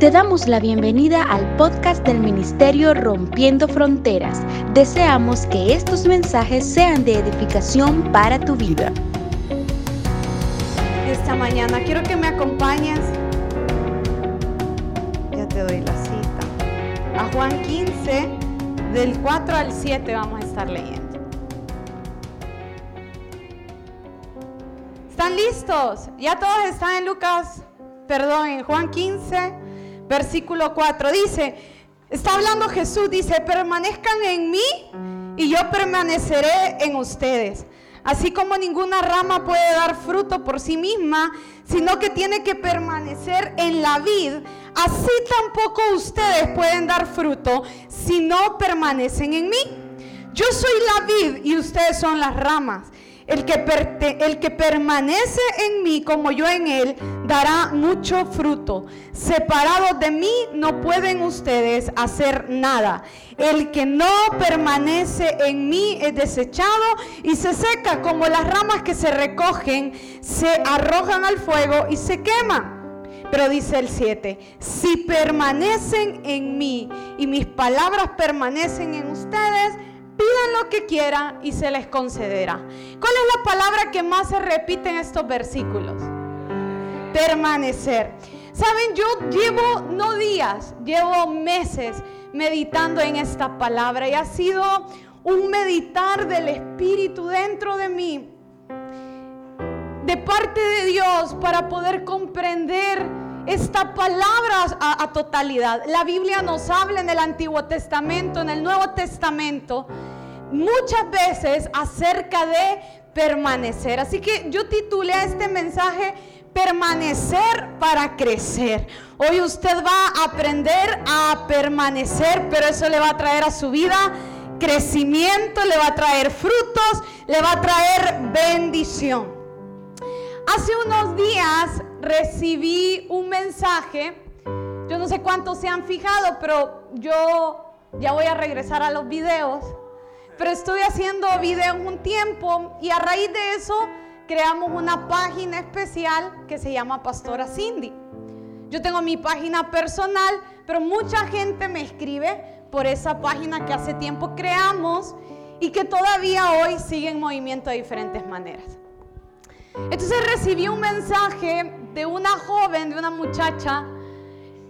Te damos la bienvenida al podcast del Ministerio Rompiendo Fronteras. Deseamos que estos mensajes sean de edificación para tu vida. Esta mañana quiero que me acompañes. Ya te doy la cita. A Juan 15, del 4 al 7 vamos a estar leyendo. ¿Están listos? Ya todos están en Lucas, perdón, en Juan 15 versículo 4. Dice, está hablando Jesús, dice, permanezcan en mí y yo permaneceré en ustedes. Así como ninguna rama puede dar fruto por sí misma, sino que tiene que permanecer en la vid, así tampoco ustedes pueden dar fruto si no permanecen en mí. Yo soy la vid y ustedes son las ramas. El que, el que permanece en mí como yo en él dará mucho fruto. Separados de mí no pueden ustedes hacer nada. El que no permanece en mí es desechado y se seca como las ramas que se recogen, se arrojan al fuego y se queman. Pero dice el 7, si permanecen en mí y mis palabras permanecen en ustedes, Pidan lo que quieran y se les concederá. ¿Cuál es la palabra que más se repite en estos versículos? Permanecer. Saben, yo llevo no días, llevo meses meditando en esta palabra y ha sido un meditar del Espíritu dentro de mí, de parte de Dios, para poder comprender esta palabra a, totalidad. La Biblia nos habla en el Antiguo Testamento, en el Nuevo Testamento, muchas veces acerca de permanecer. Así que yo titulé este mensaje permanecer para crecer. Hoy usted va a aprender a permanecer, pero eso le va a traer a su vida crecimiento, le va a traer frutos, le va a traer bendición. Hace unos días recibí un mensaje, yo no sé cuántos se han fijado, pero yo ya voy a regresar a los videos, pero estoy haciendo videos un tiempo y a raíz de eso creamos una página especial que se llama Pastora Cindy. Yo tengo mi página personal, pero mucha gente me escribe por esa página que hace tiempo creamos y que todavía hoy sigue en movimiento de diferentes maneras. Entonces recibí un mensaje de una joven, de una muchacha,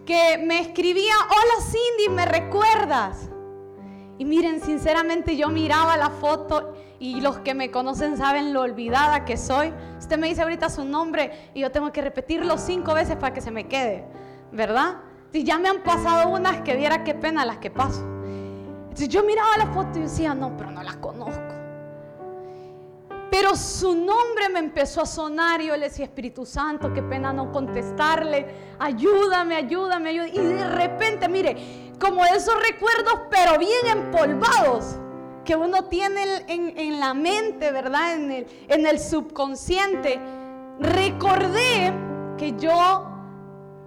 que me escribía, hola Cindy, ¿me recuerdas? Y miren, sinceramente yo miraba la foto y los que me conocen saben lo olvidada que soy. Usted me dice ahorita su nombre y yo tengo que repetirlo cinco veces para que se me quede, ¿verdad? Si ya me han pasado unas que viera qué pena las que paso. Entonces yo miraba la foto y decía, no, pero no las conozco. Pero su nombre me empezó a sonar y yo le decía, Espíritu Santo, qué pena no contestarle, ayúdame, ayúdame, ayúdame. Y de repente, mire, como esos recuerdos, pero bien empolvados, que uno tiene en, la mente, ¿verdad? En el, en el subconsciente, recordé que yo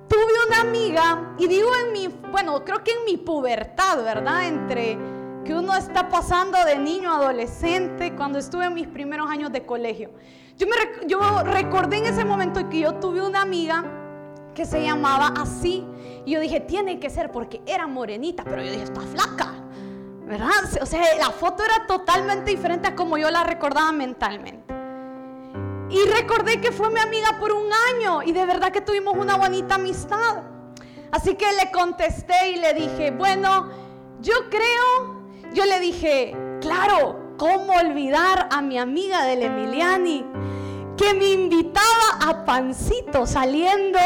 tuve una amiga, y digo en mi, bueno, creo que en mi pubertad, ¿verdad? Entre que uno está pasando de niño a adolescente cuando estuve en mis primeros años de colegio. Yo, me, yo recordé en ese momento que yo tuve una amiga que se llamaba así. Y yo dije, tiene que ser porque era morenita, pero yo dije, está flaca. ¿Verdad? O sea, la foto era totalmente diferente a como yo la recordaba mentalmente. Y recordé que fue mi amiga por un año y de verdad que tuvimos una bonita amistad. Así que le contesté y le dije, bueno, yo creo yo le dije, claro, ¿cómo olvidar a mi amiga del Emiliani? Que me invitaba a pancito saliendo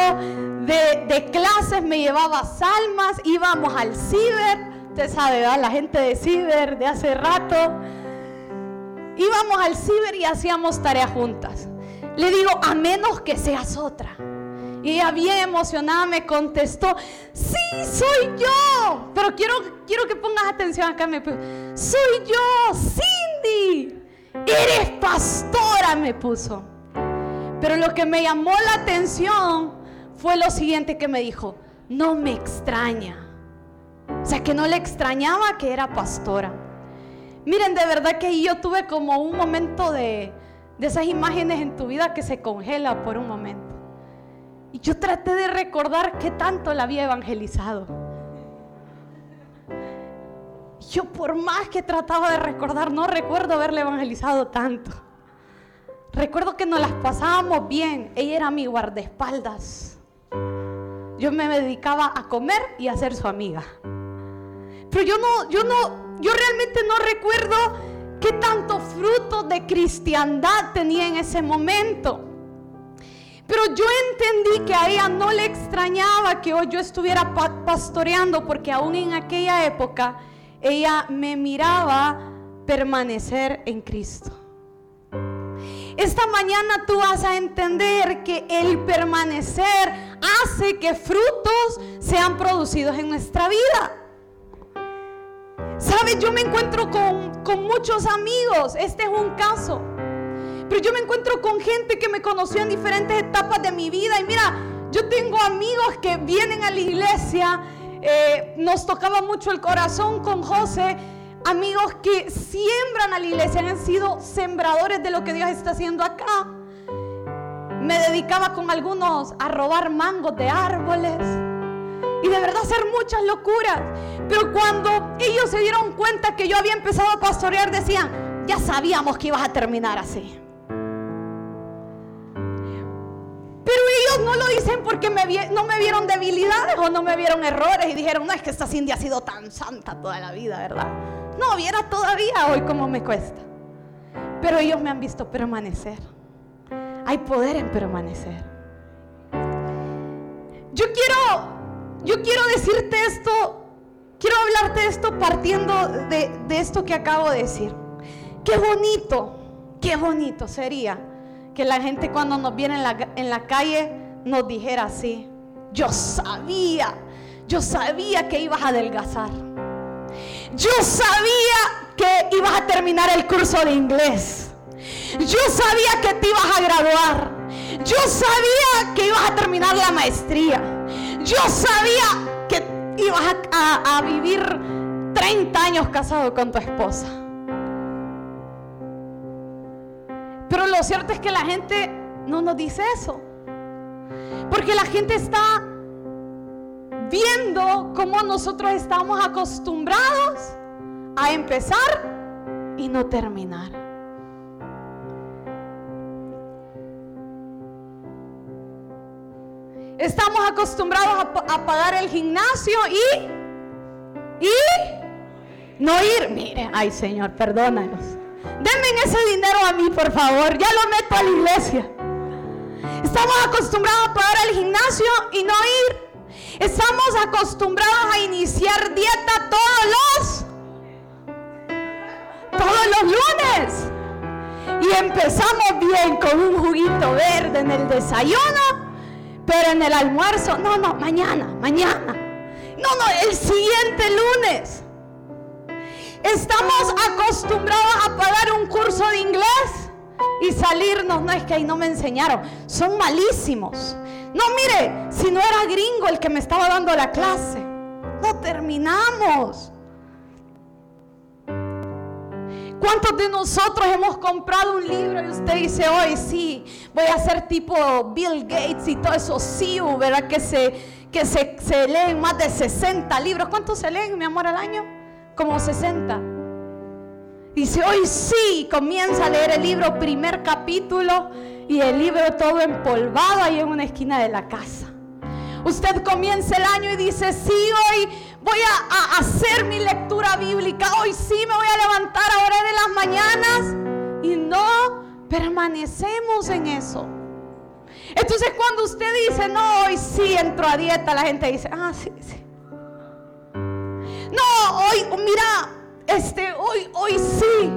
de, clases, me llevaba salmas, íbamos al ciber, usted sabe, ¿verdad? la gente de ciber de hace rato. Íbamos al ciber y hacíamos tareas juntas. Le digo, a menos que seas otra. Y ella bien emocionada me contestó, sí, soy yo. Pero quiero, quiero que pongas atención acá. Me soy yo, Cindy. Eres pastora, me puso. Pero lo que me llamó la atención fue lo siguiente que me dijo, no me extraña. O sea, que no le extrañaba que era pastora. Miren, de verdad que yo tuve como un momento de, de esas imágenes en tu vida que se congela por un momento. Y yo traté de recordar qué tanto la había evangelizado. Yo por más que trataba de recordar, no recuerdo haberle evangelizado tanto. Recuerdo que nos las pasábamos bien. Ella era mi guardaespaldas. Yo me dedicaba a comer y a ser su amiga. Pero yo no, yo no, yo realmente no recuerdo qué tanto fruto de cristiandad tenía en ese momento. Pero yo entendí que a ella no le extrañaba que hoy yo estuviera pastoreando porque aún en aquella época ella me miraba permanecer en Cristo. Esta mañana tú vas a entender que el permanecer hace que frutos sean producidos en nuestra vida. Sabes, yo me encuentro con, con muchos amigos, este es un caso, pero yo me encuentro con gente que me conoció en diferentes etapas de mi vida y mira, yo tengo amigos que vienen a la iglesia eh, nos tocaba mucho el corazón con José. Amigos que siembran a la iglesia, han sido sembradores de lo que Dios está haciendo acá. Me dedicaba con algunos a robar mangos de árboles y de verdad hacer muchas locuras. Pero cuando ellos se dieron cuenta que yo había empezado a pastorear, decían, ya sabíamos que ibas a terminar así. Pero ellos no lo dicen porque no me vieron debilidades o no me vieron errores y dijeron, no es que esta Cindy ha sido tan santa toda la vida, ¿verdad? No, viera todavía hoy cómo me cuesta. Pero ellos me han visto permanecer. Hay poder en permanecer. Yo quiero, yo quiero decirte esto, quiero hablarte de esto partiendo de esto que acabo de decir. Qué bonito, qué bonito sería que la gente cuando nos viene en la, calle nos dijera así, yo sabía, yo sabía que ibas a adelgazar. Yo sabía que ibas a terminar el curso de inglés. Yo sabía que te ibas a graduar. Yo sabía que ibas a terminar la maestría. Yo sabía que ibas a, a vivir 30 años casado con tu esposa. Pero lo cierto es que la gente no nos dice eso. Porque la gente está viendo cómo nosotros estamos acostumbrados a empezar y no terminar. Estamos acostumbrados a, pagar el gimnasio y, y no ir. Mire, ay Señor, perdónanos. Denme ese dinero a mí, por favor. Ya lo meto a la iglesia. Estamos acostumbrados a pagar el gimnasio y no ir. Estamos acostumbrados a iniciar dieta todos los todos los lunes. Y empezamos bien con un juguito verde en el desayuno, pero en el almuerzo, no, no, mañana, mañana. No, no, el siguiente lunes. Estamos acostumbrados a pagar un curso de inglés y salirnos. No es que ahí no me enseñaron. Son malísimos. No, mire, si no era gringo el que me estaba dando la clase. No terminamos. ¿Cuántos de nosotros hemos comprado un libro y usted dice, hoy sí, voy a ser tipo Bill Gates y todo eso, sí, ¿verdad? Que se, que se, se leen más de 60 libros. ¿Cuántos se leen, mi amor, al año? Como 60. Dice, hoy sí, comienza a leer el libro, primer capítulo, y el libro todo empolvado ahí en una esquina de la casa. Usted comienza el año y dice, sí, hoy voy a, hacer mi lectura bíblica, hoy sí me voy a levantar a orar en las mañanas. Y no permanecemos en eso. Entonces cuando usted dice, no, hoy sí entro a dieta, la gente dice, ah, sí, sí. No, hoy, mira, este, hoy, hoy sí,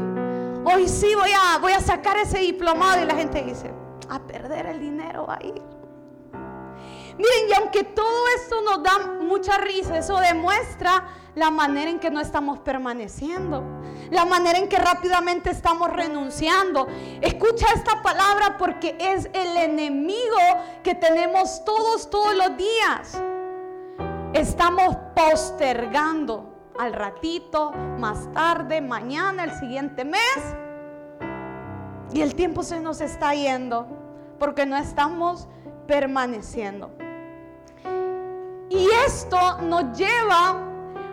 hoy sí voy a, voy a sacar ese diplomado y la gente dice, a perder el dinero ahí. Miren, y aunque todo esto nos da mucha risa, eso demuestra la manera en que no estamos permaneciendo, la manera en que rápidamente estamos renunciando. Escucha esta palabra porque es el enemigo que tenemos todos, todos los días estamos postergando al ratito, más tarde, mañana, el siguiente mes. Y el tiempo se nos está yendo porque no estamos permaneciendo. Y esto nos lleva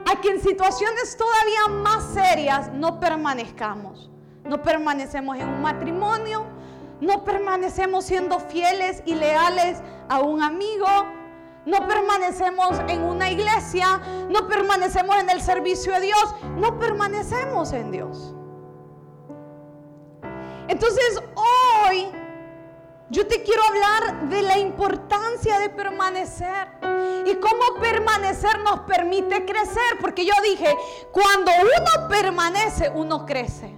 a que en situaciones todavía más serias no permanezcamos. No permanecemos en un matrimonio, no permanecemos siendo fieles y leales a un amigo, no permanecemos en una iglesia, no permanecemos en el servicio de Dios, no permanecemos en Dios. Entonces hoy yo te quiero hablar de la importancia de permanecer y cómo permanecer nos permite crecer, porque yo dije, cuando uno permanece, uno crece.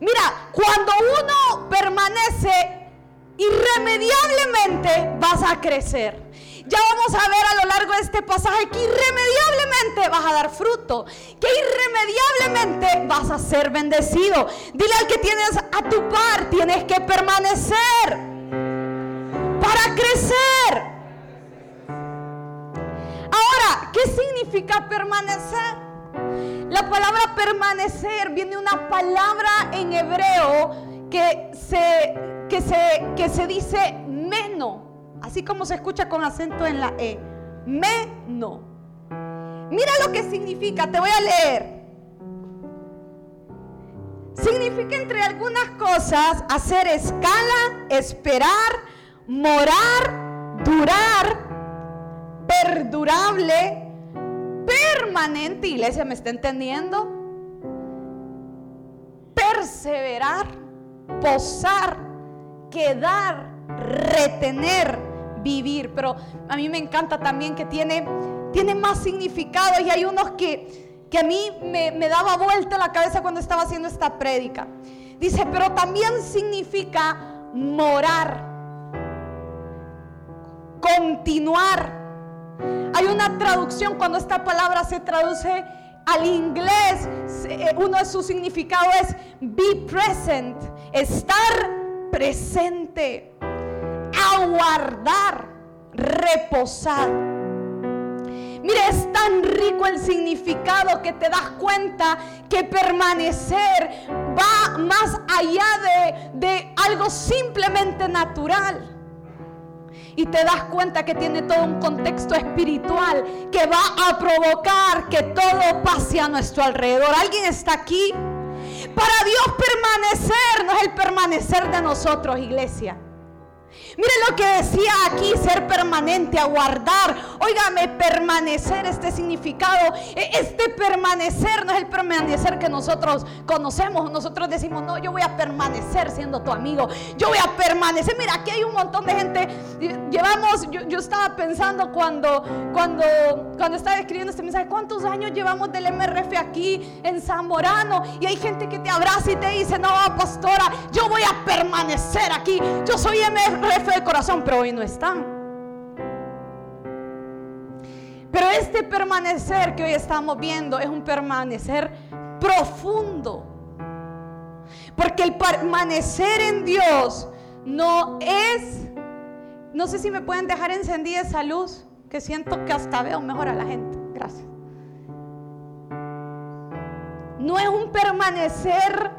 Mira, cuando uno permanece, irremediablemente vas a crecer. Ya vamos a ver a lo largo de este pasaje que irremediablemente vas a dar fruto, que irremediablemente vas a ser bendecido. Dile al que tienes a tu par, tienes que permanecer para crecer. Ahora, ¿qué significa permanecer? La palabra permanecer viene de una palabra en hebreo que se, que se, que se dice meno, así como se escucha con acento en la E. Meno. Mira lo que significa, te voy a leer. Significa entre algunas cosas hacer escala, esperar, morar, durar, perdurable, permanente, iglesia, ¿me está entendiendo? Perseverar, posar, quedar, retener, vivir. Pero a mí me encanta también que tiene, tiene más significado y hay unos que, que a mí me, me daba vuelta la cabeza cuando estaba haciendo esta prédica. Dice, pero también significa morar, continuar, hay una traducción cuando esta palabra se traduce al inglés, eh, uno de sus significados es be present, estar presente, aguardar, reposar. Mire, es tan rico el significado que te das cuenta que permanecer va más allá de, de algo simplemente natural y te das cuenta que tiene todo un contexto espiritual que va a provocar que todo pase a nuestro alrededor. ¿Alguien está aquí? Para Dios permanecer no es el permanecer de nosotros, iglesia. Mire lo que decía aquí, ser permanente, aguardar. Óigame, permanecer, este significado, e, este permanecer no es el permanecer que nosotros conocemos. Nosotros decimos, no, yo voy a permanecer siendo tu amigo. Yo voy a permanecer. Mira, aquí hay un montón de gente. Llevamos, yo, estaba pensando cuando, cuando, cuando estaba escribiendo este mensaje, ¿cuántos años llevamos del MRF aquí en Zamorano? Y hay gente que te abraza y te dice, no, pastora, yo voy a permanecer aquí. Yo soy MRF de corazón, pero hoy no están. Pero este permanecer que hoy estamos viendo es un permanecer profundo. Porque el permanecer en Dios no es, no sé si me pueden dejar encendida esa luz, que siento que hasta veo mejor a la gente. Gracias. No es un permanecer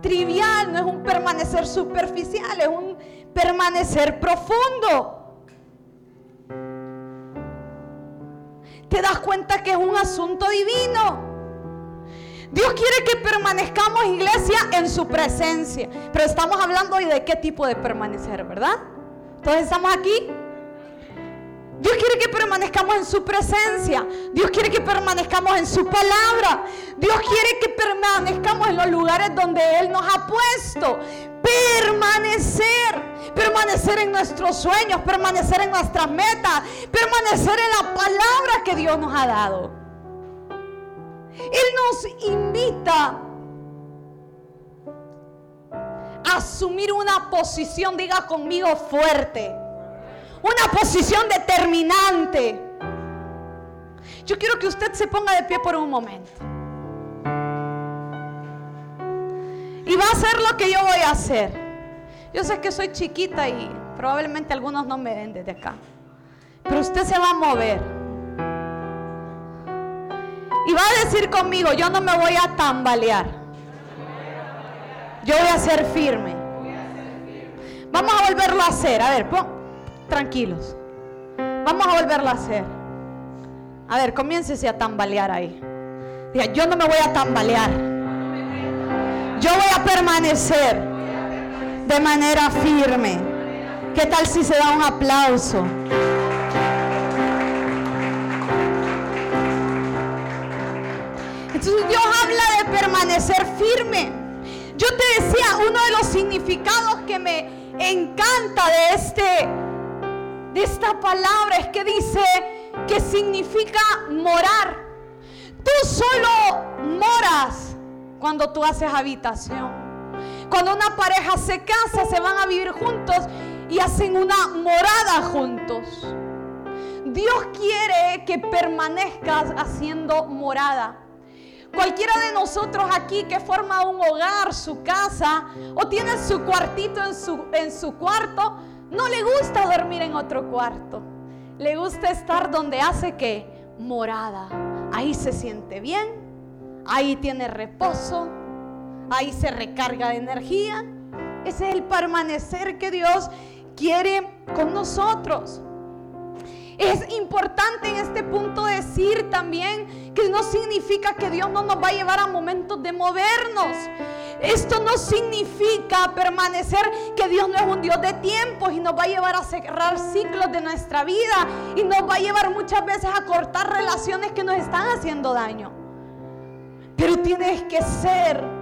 trivial, no es un permanecer superficial, es un permanecer profundo. Te das cuenta que es un asunto divino. Dios quiere que permanezcamos, iglesia, en su presencia. Pero estamos hablando hoy de qué tipo de permanecer, ¿verdad? Entonces estamos aquí. Dios quiere que permanezcamos en su presencia. Dios quiere que permanezcamos en su palabra. Dios quiere que permanezcamos en los lugares donde Él nos ha puesto. Permanecer. Permanecer en nuestros sueños. Permanecer en nuestras metas. Permanecer en la palabra que Dios nos ha dado. Él nos invita a asumir una posición, diga conmigo, fuerte una posición determinante. Yo quiero que usted se ponga de pie por un momento. Y va a hacer lo que yo voy a hacer. Yo sé que soy chiquita y probablemente algunos no me ven desde acá. Pero usted se va a mover. Y va a decir conmigo, yo no me voy a tambalear. Yo voy a ser firme. Vamos a volverlo a hacer. A ver, pon. Tranquilos. Vamos a volverlo a hacer. A ver, comiéncese a tambalear ahí. Diga, yo no me voy a tambalear. Yo voy a permanecer de manera firme. ¿Qué tal si se da un aplauso? Entonces Dios habla de permanecer firme. Yo te decía, uno de los significados que me encanta de este de esta palabra es que dice que significa morar. Tú solo moras cuando tú haces habitación. Cuando una pareja se casa, se van a vivir juntos y hacen una morada juntos. Dios quiere que permanezcas haciendo morada. Cualquiera de nosotros aquí que forma un hogar, su casa, o tiene su cuartito en su, en su cuarto, no le gusta dormir en otro cuarto. Le gusta estar donde hace que morada. Ahí se siente bien, ahí tiene reposo, ahí se recarga de energía. Ese es el permanecer que Dios quiere con nosotros. Es importante en este punto decir también que no significa que Dios no nos va a llevar a momentos de movernos. Esto no significa permanecer que Dios no es un Dios de tiempos y nos va a llevar a cerrar ciclos de nuestra vida y nos va a llevar muchas veces a cortar relaciones que nos están haciendo daño. Pero tienes que ser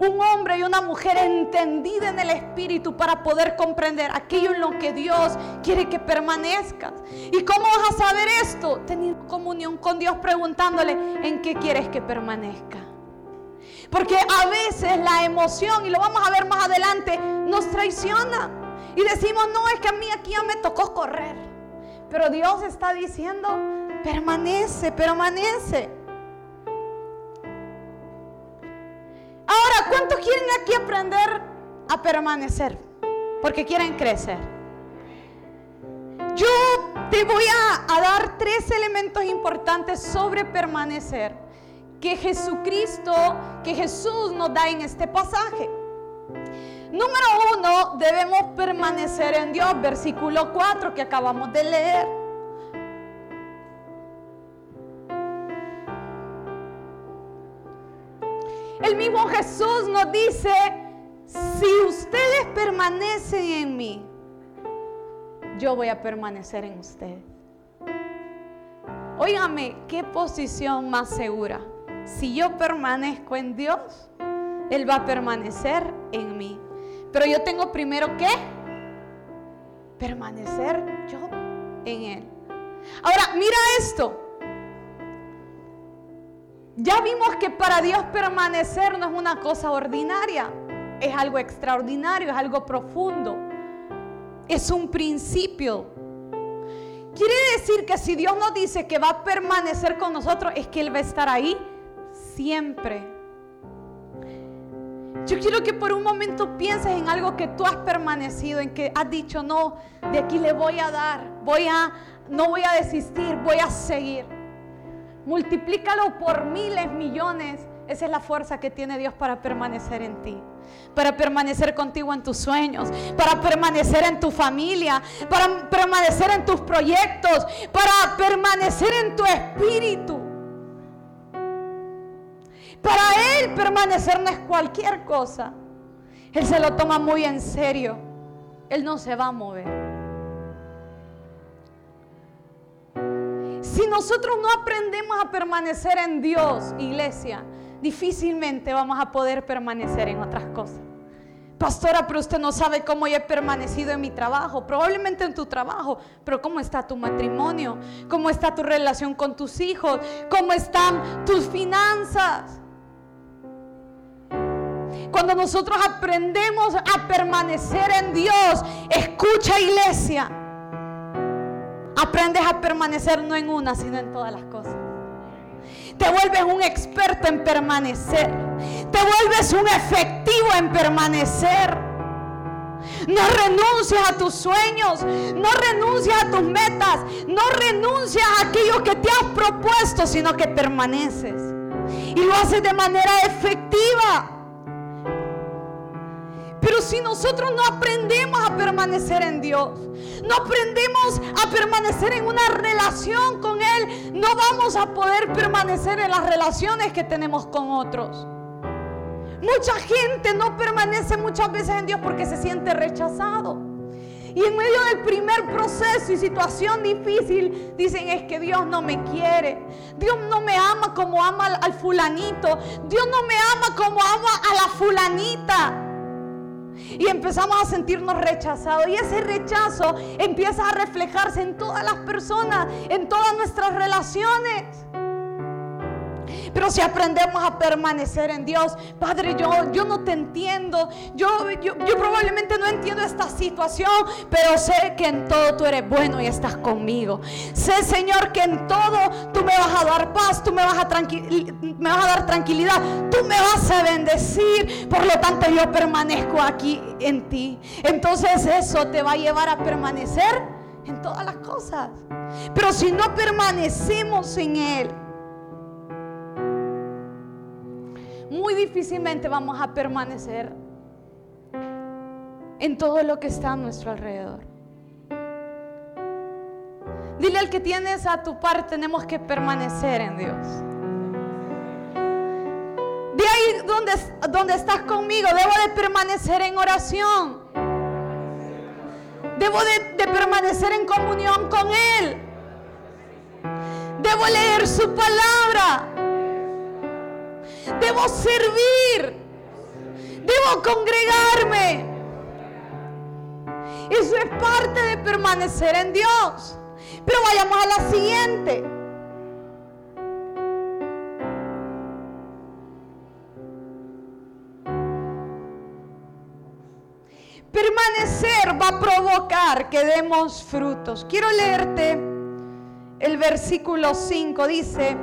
un hombre y una mujer entendida en el Espíritu para poder comprender aquello en lo que Dios quiere que permanezcas. ¿Y cómo vas a saber esto? Teniendo comunión con Dios preguntándole en qué quieres que permanezca. Porque a veces la emoción, y lo vamos a ver más adelante, nos traiciona. Y decimos, no, es que a mí aquí ya me tocó correr. Pero Dios está diciendo, permanece, permanece. Ahora, ¿cuántos quieren aquí aprender a permanecer? Porque quieren crecer. Yo te voy a, dar tres elementos importantes sobre permanecer que Jesucristo, que Jesús nos da en este pasaje. Número uno, debemos permanecer en Dios, versículo 4 que acabamos de leer. El mismo Jesús nos dice, si ustedes permanecen en mí, yo voy a permanecer en ustedes. Óigame, qué posición más segura. Si yo permanezco en Dios, Él va a permanecer en mí. Pero yo tengo primero que permanecer yo en Él. Ahora, mira esto. Ya vimos que para Dios permanecer no es una cosa ordinaria, es algo extraordinario, es algo profundo, es un principio. Quiere decir que si Dios nos dice que va a permanecer con nosotros, es que Él va a estar ahí siempre. Yo quiero que por un momento pienses en algo que tú has permanecido, en que has dicho, no, de aquí le voy a dar, voy a, no voy a desistir, voy a seguir. Multiplícalo por miles, millones. Esa es la fuerza que tiene Dios para permanecer en ti. Para permanecer contigo en tus sueños. Para permanecer en tu familia. Para permanecer en tus proyectos. Para permanecer en tu espíritu. Para Él permanecer no es cualquier cosa. Él se lo toma muy en serio. Él no se va a mover. Si nosotros no aprendemos a permanecer en Dios, iglesia, difícilmente vamos a poder permanecer en otras cosas. Pastora, pero usted no sabe cómo yo he permanecido en mi trabajo, probablemente en tu trabajo, pero ¿cómo está tu matrimonio? ¿Cómo está tu relación con tus hijos? ¿Cómo están tus finanzas? Cuando nosotros aprendemos a permanecer en Dios, escucha iglesia, Aprendes a permanecer no en una, sino en todas las cosas. Te vuelves un experto en permanecer. Te vuelves un efectivo en permanecer. No renuncias a tus sueños, no renuncias a tus metas, no renuncias a aquello que te has propuesto, sino que permaneces. Y lo haces de manera efectiva. Pero si nosotros no aprendemos a permanecer en Dios, no aprendemos a permanecer en una relación con Él, no vamos a poder permanecer en las relaciones que tenemos con otros. Mucha gente no permanece muchas veces en Dios porque se siente rechazado. Y en medio del primer proceso y situación difícil, dicen es que Dios no me quiere. Dios no me ama como ama al, fulanito. Dios no me ama como ama a la fulanita. Y empezamos a sentirnos rechazados. Y ese rechazo empieza a reflejarse en todas las personas, en todas nuestras relaciones. Pero si aprendemos a permanecer en Dios, Padre, yo, yo no te entiendo. Yo, yo, probablemente no entiendo esta situación, pero sé que en todo tú eres bueno y estás conmigo. Sé, Señor, que en todo tú me vas a dar paz, tú me vas a, me vas a dar tranquilidad, tú me vas a bendecir. Por lo tanto, yo permanezco aquí en ti. Entonces eso te va a llevar a permanecer en todas las cosas. Pero si no permanecemos en Él, muy difícilmente vamos a permanecer en todo lo que está a nuestro alrededor. Dile al que tienes a tu par, tenemos que permanecer en Dios. De ahí donde, donde estás conmigo, debo de permanecer en oración. Debo de, de permanecer en comunión con Él. Debo leer su palabra. Debo servir. Debo congregarme. Eso es parte de permanecer en Dios. Pero vayamos a la siguiente. Permanecer va a provocar que demos frutos. Quiero leerte el versículo 5. Dice,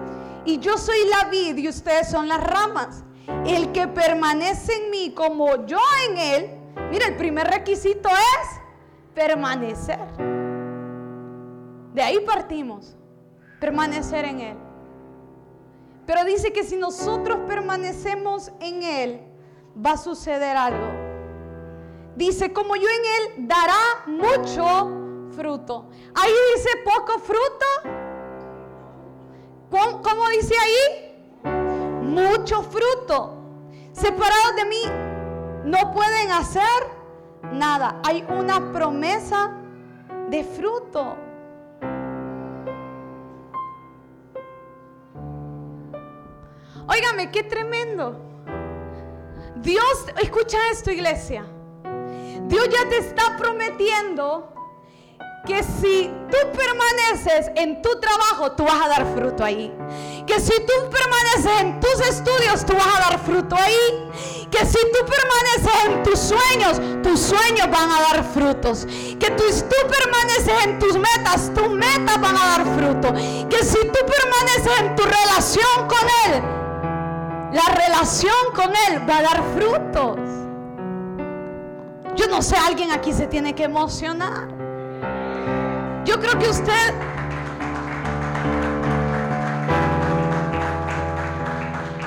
y yo soy la vid y ustedes son las ramas. El que permanece en mí como yo en él, mira, el primer requisito es permanecer. De ahí partimos, permanecer en él. Pero dice que si nosotros permanecemos en él, va a suceder algo. Dice, como yo en él, dará mucho fruto. Ahí dice poco fruto ¿Cómo, dice ahí? Mucho fruto. Separados de mí no pueden hacer nada. Hay una promesa de fruto. Óigame, qué tremendo. Dios, escucha esto iglesia. Dios ya te está prometiendo que si tú permaneces en tu trabajo, tú vas a dar fruto ahí. Que si tú permaneces en tus estudios, tú vas a dar fruto ahí. Que si tú permaneces en tus sueños, tus sueños van a dar frutos. Que tú, tú permaneces en tus metas, tus metas van a dar fruto. Que si tú permaneces en tu relación con Él, la relación con Él va a dar frutos. Yo no sé, alguien aquí se tiene que emocionar. Yo creo que usted...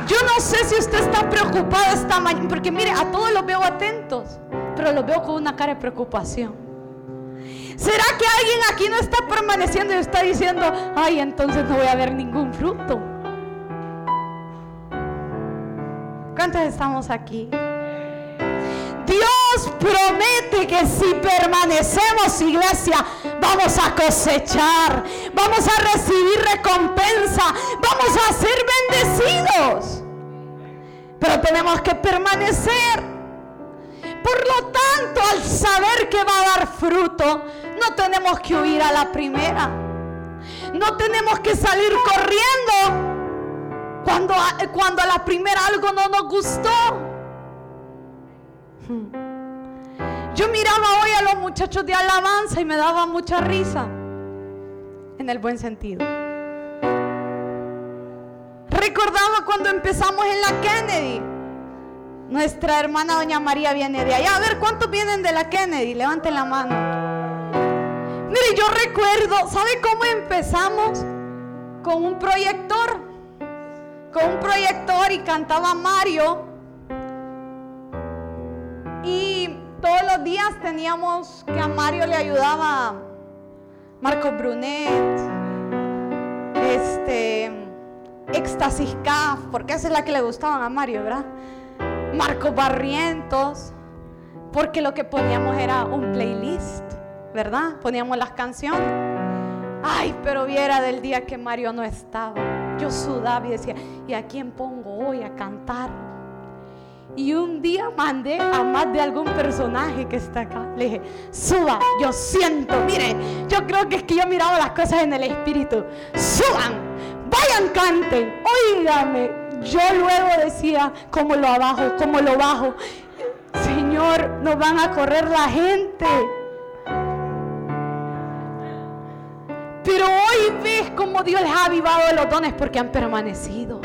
Yo no sé si usted está preocupado esta mañana, porque mire, a todos los veo atentos, pero los veo con una cara de preocupación. ¿Será que alguien aquí no está permaneciendo y está diciendo, ay, entonces no voy a ver ningún fruto? ¿Cuántos estamos aquí? Promete que si permanecemos, iglesia, vamos a cosechar, vamos a recibir recompensa, vamos a ser bendecidos. Pero tenemos que permanecer. Por lo tanto, al saber que va a dar fruto, no tenemos que huir a la primera. No tenemos que salir corriendo cuando, cuando a la primera algo no nos gustó. Yo miraba hoy a los muchachos de alabanza y me daba mucha risa, en el buen sentido. Recordaba cuando empezamos en la Kennedy. Nuestra hermana doña María viene de allá. A ver, ¿cuántos vienen de la Kennedy? Levanten la mano. Mire, yo recuerdo, ¿sabe cómo empezamos? Con un proyector. Con un proyector y cantaba Mario todos los días teníamos que a Mario le ayudaba Marco Brunet, este, Éxtasis Caf, porque esa es la que le gustaban a Mario, ¿verdad? Marco Barrientos, porque lo que poníamos era un playlist, ¿verdad? Poníamos las canciones. Ay, pero viera del día que Mario no estaba. Yo sudaba y decía, ¿y a quién pongo hoy a cantar? Y un día mandé a más de algún personaje que está acá. Le dije, suba, yo siento. Mire, yo creo que es que yo miraba las cosas en el espíritu. Suban, vayan, canten, óigame. Yo luego decía, ¿cómo lo abajo? ¿Cómo lo bajo? Señor, nos van a correr la gente. Pero hoy ves cómo Dios les ha avivado los dones porque han permanecido.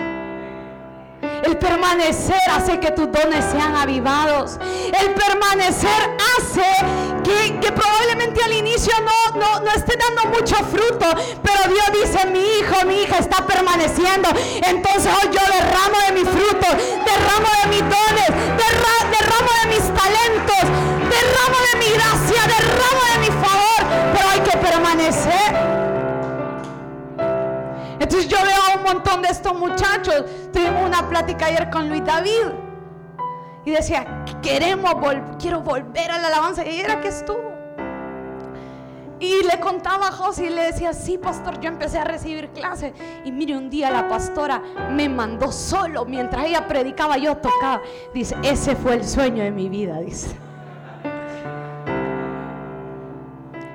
El permanecer hace que tus dones sean avivados. El permanecer hace que, probablemente al inicio no, no, no, esté dando mucho fruto. Pero Dios dice, mi hijo, mi hija está permaneciendo. Entonces hoy yo derramo de mi fruto, derramo de mis dones, derramo de mis talentos, derramo de mi gracia, derramo de mi favor. Pero hay que permanecer. Yo veo a un montón de estos muchachos. Tuvimos una plática ayer con Luis David. Y decía, queremos, quiero volver a la alabanza. Y era que estuvo. Y le contaba a José y le decía, sí, pastor, yo empecé a recibir clases. Y mire, un día la pastora me mandó solo. Mientras ella predicaba, yo tocaba. Dice, ese fue el sueño de mi vida, dice.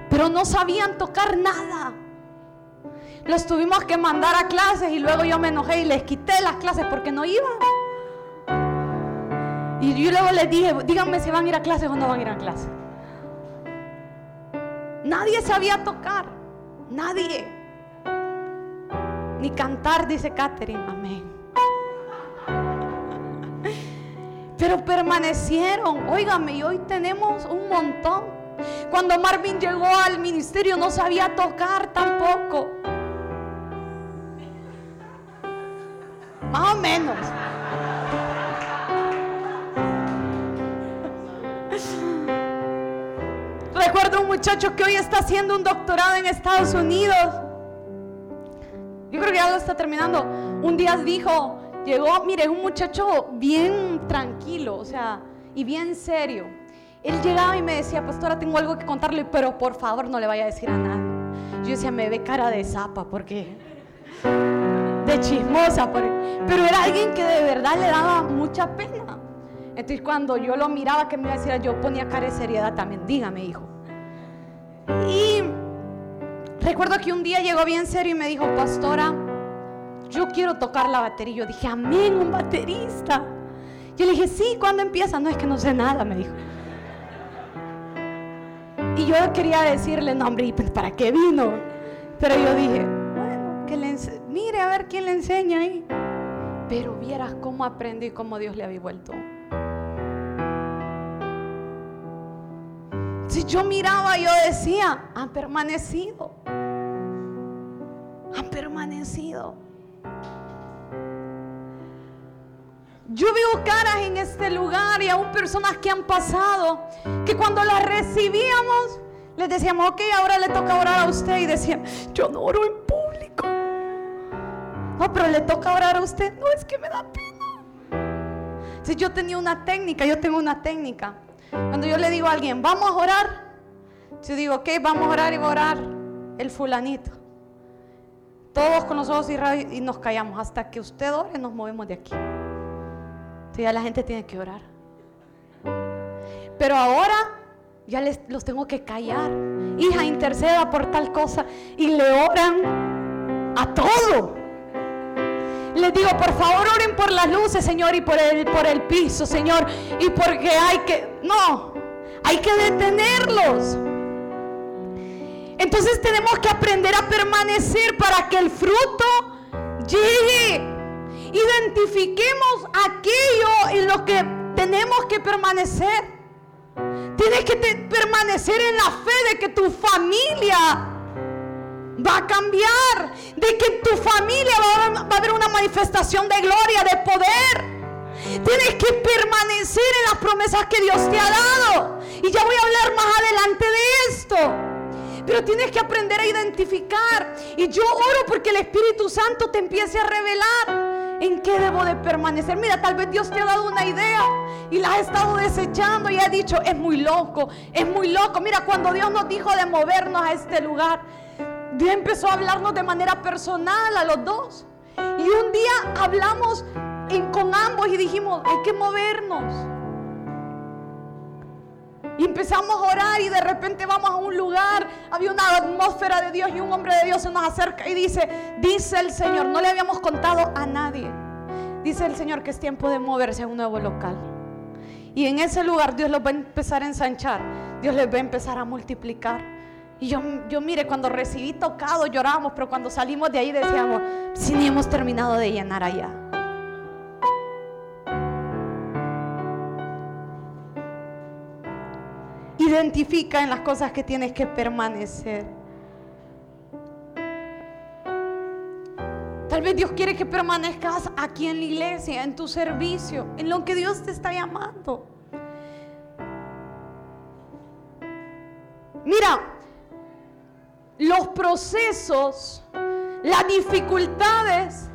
Pero no sabían tocar nada los tuvimos que mandar a clases y luego yo me enojé y les quité las clases porque no iban. Y yo luego les dije, díganme si van a ir a clases o no van a ir a clases. Nadie sabía tocar, nadie. Ni cantar, dice Catherine, amén. Pero permanecieron, óigame, y hoy tenemos un montón. Cuando Marvin llegó al ministerio no sabía tocar tampoco. Más o menos. Recuerdo un muchacho que hoy está haciendo un doctorado en Estados Unidos. Yo creo que ya lo está terminando. Un día dijo, llegó, mire, un muchacho bien tranquilo, o sea, y bien serio. Él llegaba y me decía, pastora, tengo algo que contarle, pero por favor no le vaya a decir a nadie. Yo decía, me ve cara de zapa, porque de chismosa, pero era alguien que de verdad le daba mucha pena. Entonces cuando yo lo miraba que me decía, yo ponía cara de seriedad también, dígame hijo. Y recuerdo que un día llegó bien serio y me dijo, pastora, yo quiero tocar la batería. Yo dije, amén, un baterista. Yo le dije, sí, ¿cuándo empieza? No, es que no sé nada, me dijo. Y yo quería decirle, no, hombre, ¿para qué vino? Pero yo dije, bueno, que le a ver quién le enseña ahí. Pero vieras cómo aprendí y cómo Dios le había vuelto. Si yo miraba, yo decía, han permanecido. Han permanecido. Yo veo caras en este lugar y aún personas que han pasado, que cuando las recibíamos, les decíamos, ok, ahora le toca orar a usted. Y decían, yo no oro en. No, pero le toca orar a usted. No, es que me da pena. Si yo tenía una técnica, yo tengo una técnica. Cuando yo le digo a alguien, vamos a orar. Yo digo, ok, vamos a orar y a orar el fulanito. Todos con los ojos cerrados y nos callamos. Hasta que usted ore, nos movemos de aquí. Entonces ya la gente tiene que orar. Pero ahora ya les, los tengo que callar. Hija, interceda por tal cosa. Y le oran a todo. Les digo, por favor, oren por las luces, Señor, y por el, por el piso, Señor. Y porque hay que, no, hay que detenerlos. Entonces tenemos que aprender a permanecer para que el fruto llegue. Identifiquemos aquello en lo que tenemos que permanecer. Tienes que permanecer en la fe de que tu familia va a cambiar, de que tu familia va a, haber una manifestación de gloria, de poder. Tienes que permanecer en las promesas que Dios te ha dado. Y ya voy a hablar más adelante de esto. Pero tienes que aprender a identificar. Y yo oro porque el Espíritu Santo te empiece a revelar en qué debo de permanecer. Mira, tal vez Dios te ha dado una idea y la has estado desechando y ha dicho, es muy loco, es muy loco. Mira, cuando Dios nos dijo de movernos a este lugar, Dios empezó a hablarnos de manera personal a los dos. Y un día hablamos con ambos y dijimos, hay que movernos. Y empezamos a orar y de repente vamos a un lugar, había una atmósfera de Dios y un hombre de Dios se nos acerca y dice, dice el Señor, no le habíamos contado a nadie, dice el Señor que es tiempo de moverse a un nuevo local. Y en ese lugar Dios los va a empezar a ensanchar, Dios les va a empezar a multiplicar. Y yo, yo mire, cuando recibí tocado lloramos, pero cuando salimos de ahí decíamos, si ni hemos terminado de llenar allá. Identifica en las cosas que tienes que permanecer. Tal vez Dios quiere que permanezcas aquí en la iglesia, en tu servicio, en lo que Dios te está llamando. Mira, procesos, las dificultades,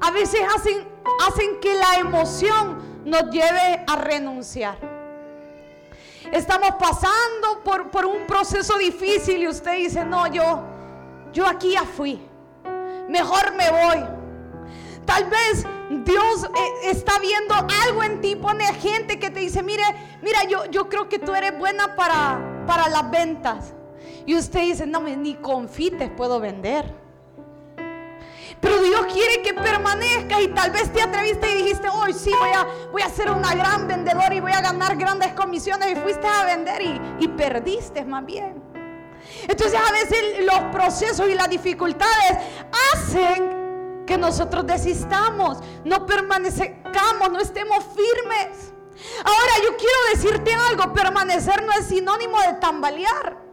a veces hacen, hacen que la emoción nos lleve a renunciar. Estamos pasando por, por un proceso difícil y usted dice, no, yo, yo aquí ya fui. Mejor me voy. Tal vez Dios eh, está viendo algo en ti, pone gente que te dice, mire, mira, yo, yo creo que tú eres buena para, para las ventas. Y usted dice, no, ni confites puedo vender. Pero Dios quiere que permanezca y tal vez te atreviste y dijiste, hoy sí voy a, voy a ser una gran vendedora y voy a ganar grandes comisiones y fuiste a vender y, y perdiste más bien. Entonces a veces los procesos y las dificultades hacen que nosotros desistamos, no permanezcamos, no estemos firmes. Ahora yo quiero decirte algo, permanecer no es sinónimo de tambalear.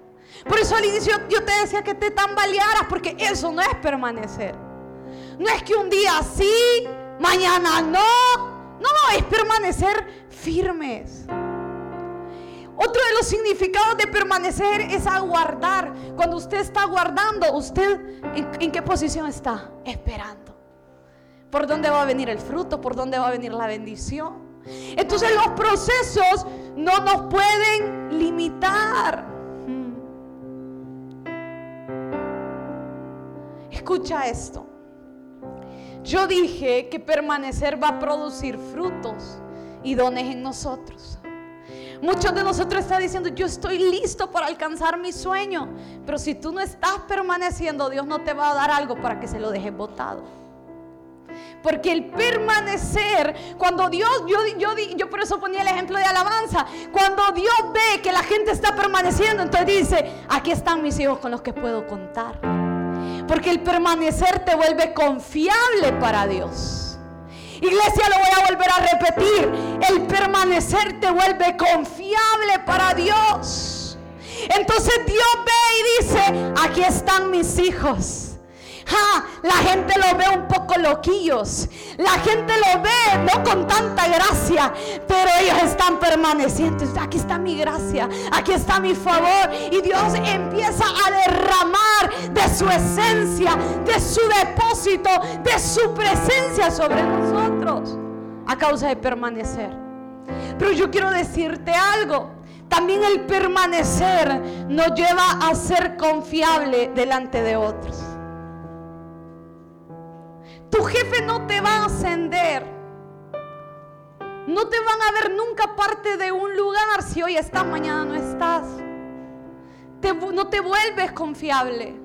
Por eso al inicio yo te decía que te tambalearas, porque eso no es permanecer. No es que un día sí, mañana no. No, es permanecer firmes. Otro de los significados de permanecer es aguardar. Cuando usted está aguardando, ¿usted en, qué posición está? Esperando. ¿Por dónde va a venir el fruto? ¿Por dónde va a venir la bendición? Entonces los procesos no nos pueden limitar. Escucha esto. Yo dije que permanecer va a producir frutos y dones en nosotros. Muchos de nosotros están diciendo, yo estoy listo para alcanzar mi sueño. Pero si tú no estás permaneciendo, Dios no te va a dar algo para que se lo dejes botado. Porque el permanecer, cuando Dios, yo, yo, yo por eso ponía el ejemplo de alabanza, cuando Dios ve que la gente está permaneciendo, entonces dice, aquí están mis hijos con los que puedo contar. Porque el permanecer te vuelve confiable para Dios. Iglesia, lo voy a volver a repetir. El permanecer te vuelve confiable para Dios. Entonces Dios ve y dice, aquí están mis hijos la gente lo ve un poco loquillos. La gente lo ve no con tanta gracia, pero ellos están permaneciendo. Aquí está mi gracia, aquí está mi favor. Y Dios empieza a derramar de su esencia, de su depósito, de su presencia sobre nosotros a causa de permanecer. Pero yo quiero decirte algo. También el permanecer nos lleva a ser confiable delante de otros. Tu jefe no te va a ascender. No te van a ver nunca parte de un lugar si hoy estás, mañana no estás. no te vuelves confiable.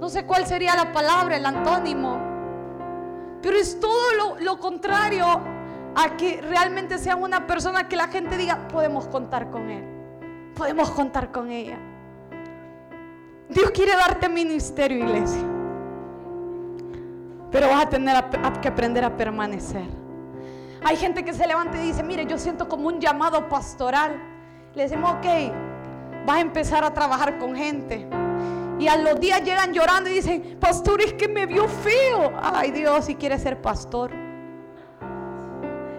No sé cuál sería la palabra, el antónimo. Pero es todo lo, contrario a que realmente sea una persona que la gente diga, podemos contar con él. Podemos contar con ella. Dios quiere darte ministerio, iglesia. Pero vas a tener que aprender a permanecer. Hay gente que se levanta y dice, mire, yo siento como un llamado pastoral. Le decimos, ok, vas a empezar a trabajar con gente. Y a los días llegan llorando y dicen, pastor, es que me vio feo. Ay Dios, si quiere ser pastor.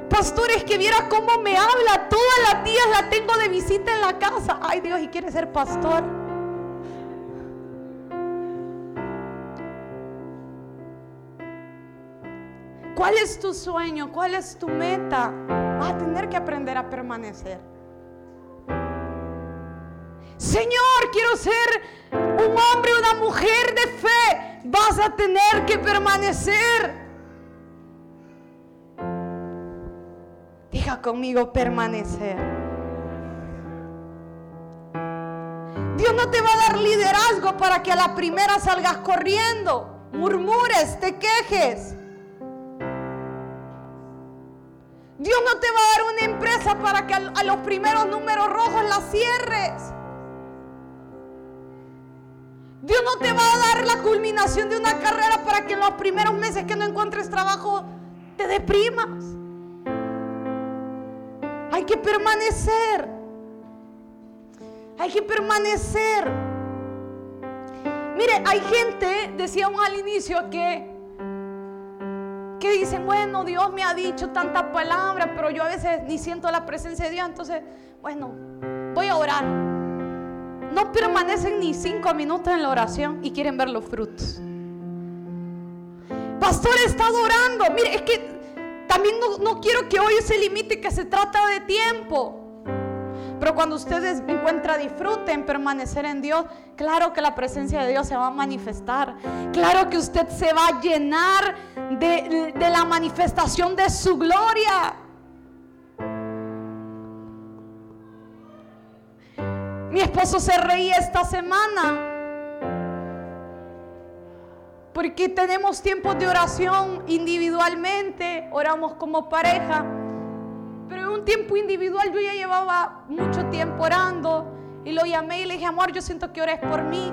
Pastor, es que viera cómo me habla. Todas las días la tengo de visita en la casa. Ay Dios, y quiere ser pastor. ¿Cuál es tu sueño? ¿Cuál es tu meta? Vas a tener que aprender a permanecer. Señor, quiero ser un hombre, una mujer de fe. Vas a tener que permanecer. Diga conmigo permanecer. Dios no te va a dar liderazgo para que a la primera salgas corriendo, murmures, te quejes. Dios no te va a dar una empresa para que a los primeros números rojos la cierres. Dios no te va a dar la culminación de una carrera para que en los primeros meses que no encuentres trabajo te deprimas. Hay que permanecer. Hay que permanecer. Mire, hay gente, decíamos al inicio, que, que dicen, bueno, Dios me ha dicho tantas palabras, pero yo a veces ni siento la presencia de Dios, entonces, bueno, voy a orar. No permanecen ni cinco minutos en la oración y quieren ver los frutos. Pastor, está orando. Mire, es que también no, quiero que hoy se limite que se trata de tiempo. Pero cuando ustedes encuentran disfrute en permanecer en Dios, claro que la presencia de Dios se va a manifestar. Claro que usted se va a llenar de, de la manifestación de su gloria. Mi esposo se reía esta semana porque tenemos tiempos de oración individualmente, oramos como pareja. Pero en un tiempo individual yo ya llevaba mucho tiempo orando y lo llamé y le dije, amor, yo siento que ores por mí.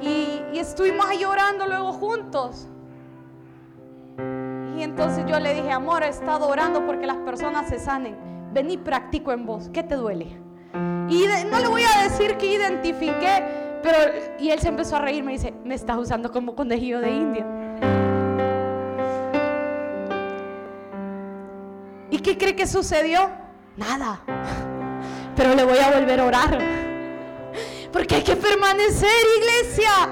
Y, y estuvimos ahí orando luego juntos. Y entonces yo le dije, amor, he estado orando porque las personas se sanen. Vení, practico en vos. ¿Qué te duele? Y no le voy a decir que identifiqué pero, y él se empezó a reír, me dice, me estás usando como conejillo de India. Cree que sucedió? Nada. Pero le voy a volver a orar. Porque hay que permanecer, iglesia.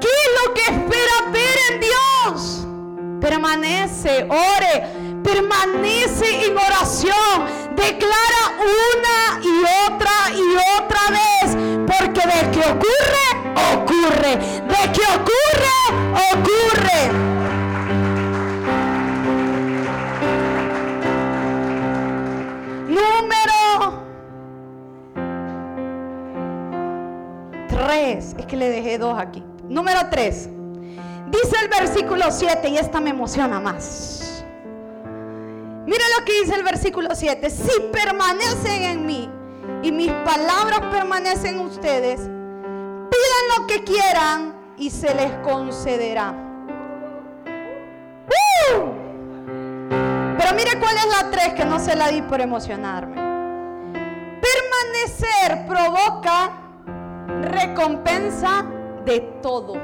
¿Qué es lo que espera ver en Dios? Permanece, ore, permanece en oración. Declara una y otra y otra vez porque de que ocurre, ocurre. De que ocurre, ocurre. Número 3. Es que le dejé dos aquí. Número 3. Dice el versículo 7 y esta me emociona más. Mira lo que dice el versículo 7. Si permanecen en mí y mis palabras permanecen en ustedes, pidan lo que quieran y se les concederá. Cuál es la tres que no se la di por emocionarme. Permanecer provoca recompensa de todo.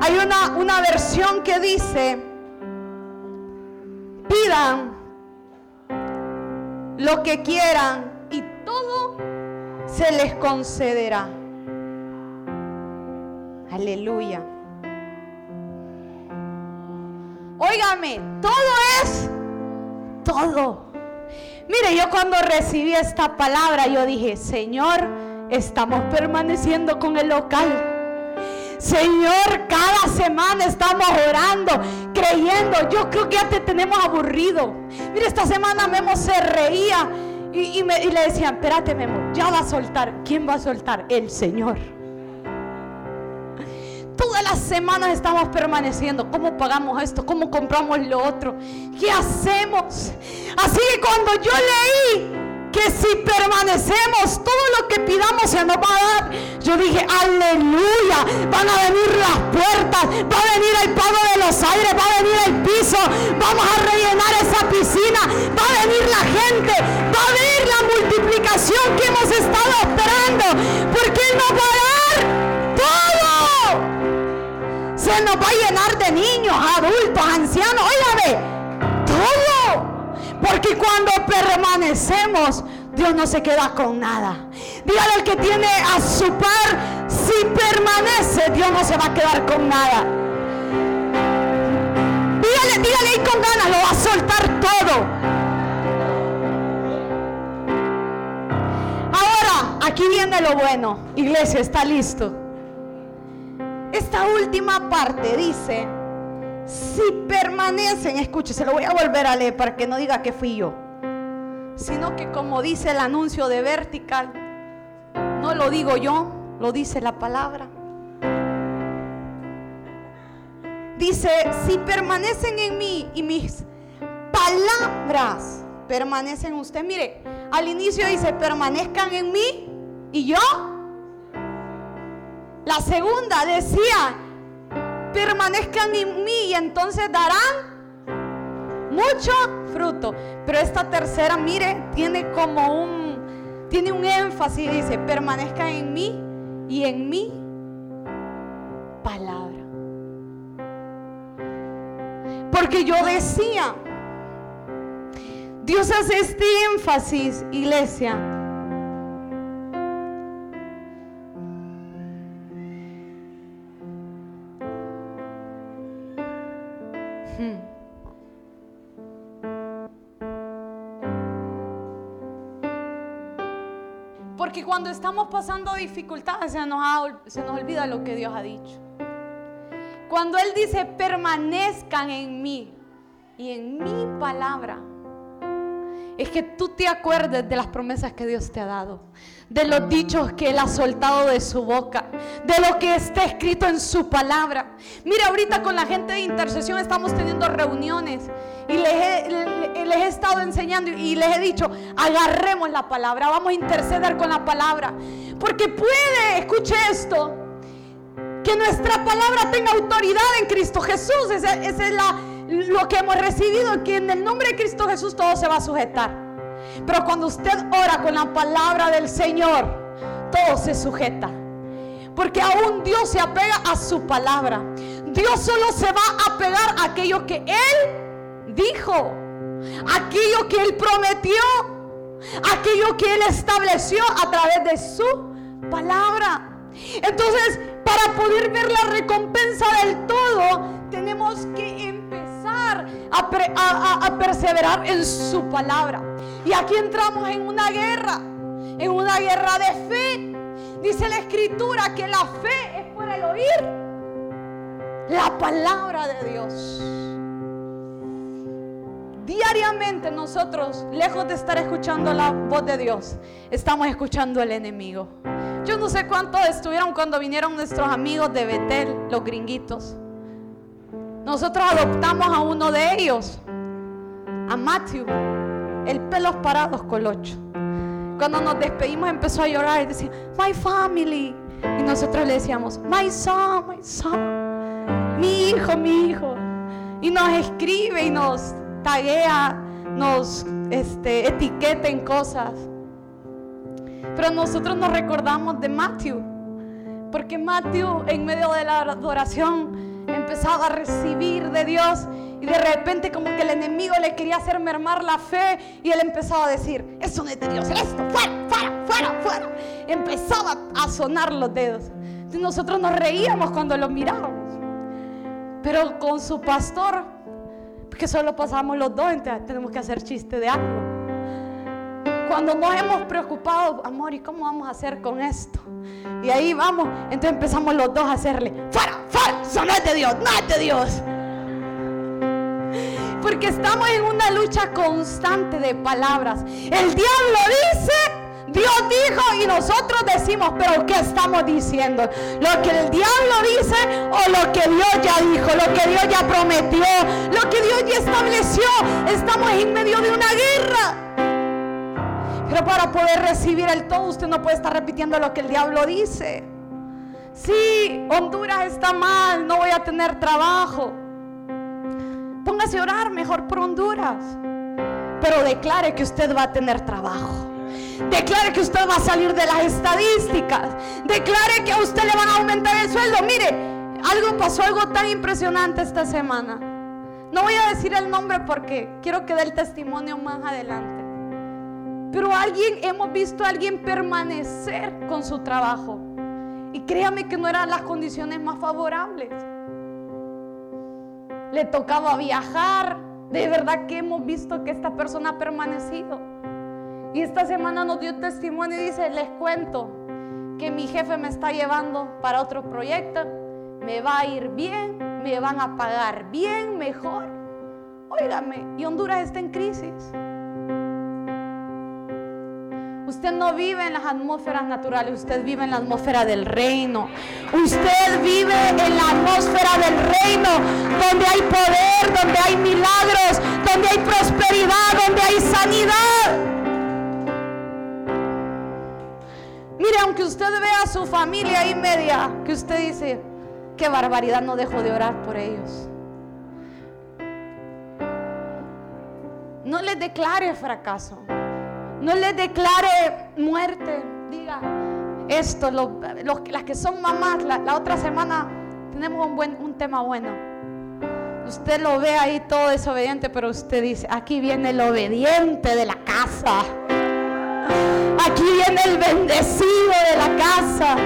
Hay una, una versión que dice, pidan lo que quieran y todo se les concederá. Aleluya. Óigame, todo es todo. Mire, yo cuando recibí esta palabra, yo dije, Señor, estamos permaneciendo con el local. Señor, cada semana estamos orando, creyendo. Yo creo que ya te tenemos aburrido. Mira, esta semana Memo se reía y, le decían, espérate Memo, ya va a soltar. ¿Quién va a soltar? El Señor. Todas las semanas estamos permaneciendo. ¿Cómo pagamos esto? ¿Cómo compramos lo otro? ¿Qué hacemos? Así que cuando yo leí que si permanecemos, todo lo que pidamos se nos va a dar. Yo dije, aleluya, van a venir las puertas, va a venir el pago de los aires, va a venir el piso, vamos a Dios no se queda con nada. Dígale al que tiene a su par Si permanece, Dios no se va a quedar con nada. Dígale, dígale con ganas, lo va a soltar todo. Ahora, aquí viene lo bueno. Iglesia, está listo. Esta última parte dice, si permanecen, escuche, se lo voy a volver a leer para que no diga que fui yo, sino que como dice el anuncio de Vertical, no lo digo yo, lo dice la palabra. Dice, si permanecen en mí y mis palabras permanecen en usted. Mire, al inicio dice, permanezcan en mí y yo. La segunda decía, permanezcan en mí y entonces darán mucho fruto. Pero esta tercera, mire, tiene como un, tiene un énfasis, dice, permanezcan en mí y en mi palabra. Porque yo decía, Dios hace este énfasis, iglesia cuando estamos pasando dificultades se nos olvida lo que Dios ha dicho. Cuando Él dice, permanezcan en mí y en mi palabra, es que tú te acuerdes de las promesas que Dios te ha dado, de los dichos que Él ha soltado de su boca, de lo que está escrito en su palabra. Mira, ahorita con la gente de intercesión estamos teniendo reuniones y les he, estado enseñando y les he dicho, agarremos la palabra, vamos a interceder con la palabra. Porque puede, escuche esto, que nuestra palabra tenga autoridad en Cristo Jesús. Esa, es la, lo que hemos recibido, que en el nombre de Cristo Jesús todo se va a sujetar. Pero cuando usted ora con la palabra del Señor, todo se sujeta. Porque aún Dios se apega a su palabra. Dios solo se va a pegar a aquello que Él dijo. Aquello que Él prometió. Aquello que Él estableció a través de su palabra. Entonces, para poder ver la recompensa del todo, tenemos que empezar a, perseverar en su palabra. Y aquí entramos en una guerra, en una guerra de fe. Dice la escritura que la fe es por el oír la palabra de Dios. Diariamente nosotros, lejos de estar escuchando la voz de Dios, estamos escuchando al enemigo. Yo no sé cuántos estuvieron cuando vinieron nuestros amigos de Betel, los gringuitos. Nosotros adoptamos a uno de ellos, a Matthew, el pelos parados colocho. Cuando nos despedimos empezó a llorar y decía, my family. Y nosotros le decíamos, my son, my son, mi hijo, mi hijo. Y nos escribe y nos taguea, nos este, etiqueta en cosas. Pero nosotros nos recordamos de Matthew, porque Matthew en medio de la adoración empezaba a recibir de Dios y de repente como que el enemigo le quería hacer mermar la fe y él empezaba a decir, eso no es de Dios, esto, fuera, fuera, fuera, fuera. Empezaba a sonar los dedos. Y nosotros nos reíamos cuando lo mirábamos. Pero con su pastor, porque solo pasamos los dos, entonces tenemos que hacer chiste de algo. Cuando nos hemos preocupado, amor, ¿y cómo vamos a hacer con esto? Y ahí vamos, entonces empezamos los dos a hacerle, fuera, fuera, eso no es de Dios, no es de Dios. Porque estamos en una lucha constante de palabras. El diablo dice, Dios dijo y nosotros decimos, pero ¿qué estamos diciendo? Lo que el diablo dice o lo que Dios ya dijo, lo que Dios ya prometió, lo que Dios ya estableció. Estamos en medio de una guerra. Pero para poder recibir el todo, usted no puede estar repitiendo lo que el diablo dice. Sí, Honduras está mal, no voy a tener trabajo. Póngase a orar mejor por Honduras. Pero declare que usted va a tener trabajo. Declare que usted va a salir de las estadísticas. Declare que a usted le van a aumentar el sueldo. Mire, algo pasó, algo tan impresionante esta semana. No voy a decir el nombre porque quiero que dé el testimonio más adelante. Pero alguien, hemos visto a alguien permanecer con su trabajo. Y créame que no eran las condiciones más favorables. Le tocaba viajar. De verdad que hemos visto que esta persona ha permanecido. Y esta semana nos dio testimonio y dice, les cuento que mi jefe me está llevando para otro proyecto. Me va a ir bien, me van a pagar bien, mejor. Óigame, y Honduras está en crisis. Usted no vive en las atmósferas naturales, usted vive en la atmósfera del reino. Usted vive en la atmósfera del reino, donde hay poder, donde hay milagros, donde hay prosperidad, donde hay sanidad. Mire, aunque usted vea a su familia ahí media, que usted dice, qué barbaridad, no dejo de orar por ellos. No les declare fracaso. No les declare muerte. Diga, esto, las que son mamás, la, otra semana tenemos un, buen, un tema bueno. Usted lo ve ahí todo desobediente, pero usted dice, aquí viene el obediente de la casa. Aquí viene el bendecido de la casa.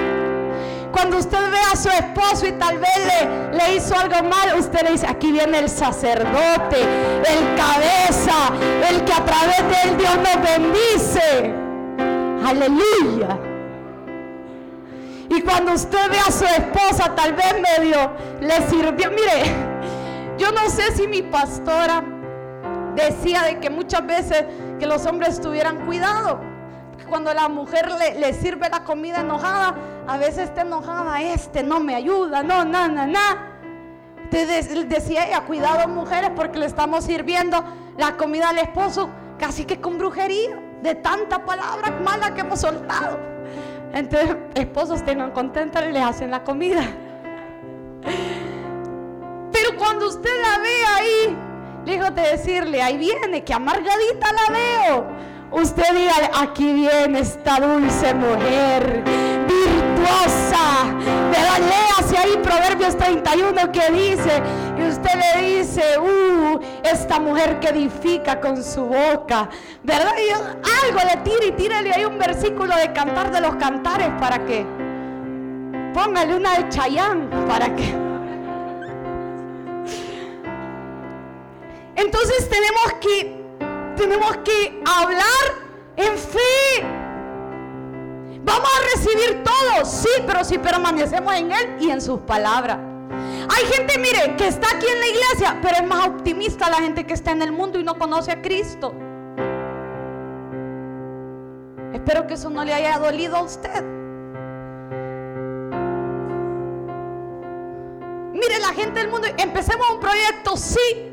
Cuando usted ve a su esposo y tal vez le, le, hizo algo mal, usted le dice, aquí viene el sacerdote, el cabeza, el que a través de él Dios nos bendice. Aleluya. Y cuando usted ve a su esposa, tal vez medio le sirvió. Mire, yo no sé si mi pastora decía de que muchas veces que los hombres tuvieran cuidado cuando la mujer le, sirve la comida enojada, a veces está enojada, este no me ayuda, no, na, na, na. Entonces decía ella, cuidado mujeres porque le estamos sirviendo la comida al esposo casi que con brujería, de tanta palabra mala que hemos soltado. Entonces, esposos tengan contentos y les hacen la comida. Pero cuando usted la ve ahí, de decirle, ahí viene, que amargadita la veo. Usted diga, aquí viene esta dulce mujer, virtuosa. ¿Verdad? Léase ahí Proverbios 31 que dice, y usted le dice, uh, esta mujer que edifica con su boca. ¿Verdad? Y algo le tire y tírale ahí un versículo de cantar de los cantares para que póngale una de Chayán para que. Entonces tenemos que tenemos que hablar en fe. Vamos a recibir todo, sí, pero si permanecemos en Él y en sus palabras. Hay gente, mire, que está aquí en la iglesia, pero es más optimista la gente que está en el mundo y no conoce a Cristo. Espero que eso no le haya dolido a usted. Mire, la gente del mundo, empecemos un proyecto, sí,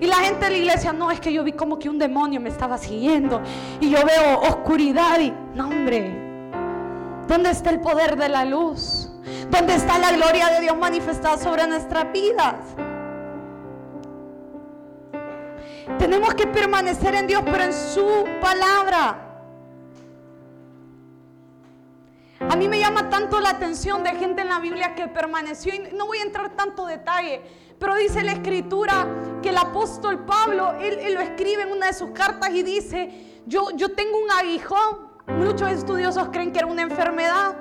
y la gente de la iglesia, no, es que yo vi como que un demonio me estaba siguiendo. Y yo veo oscuridad y, no hombre, ¿dónde está el poder de la luz? ¿Dónde está la gloria de Dios manifestada sobre nuestras vidas? Tenemos que permanecer en Dios, pero en su palabra. A mí me llama tanto la atención de gente en la Biblia que permaneció, y no voy a entrar tanto detalle, pero dice la escritura que el apóstol Pablo, él, lo escribe en una de sus cartas y dice, yo, yo tengo un aguijón. Muchos estudiosos creen que era una enfermedad.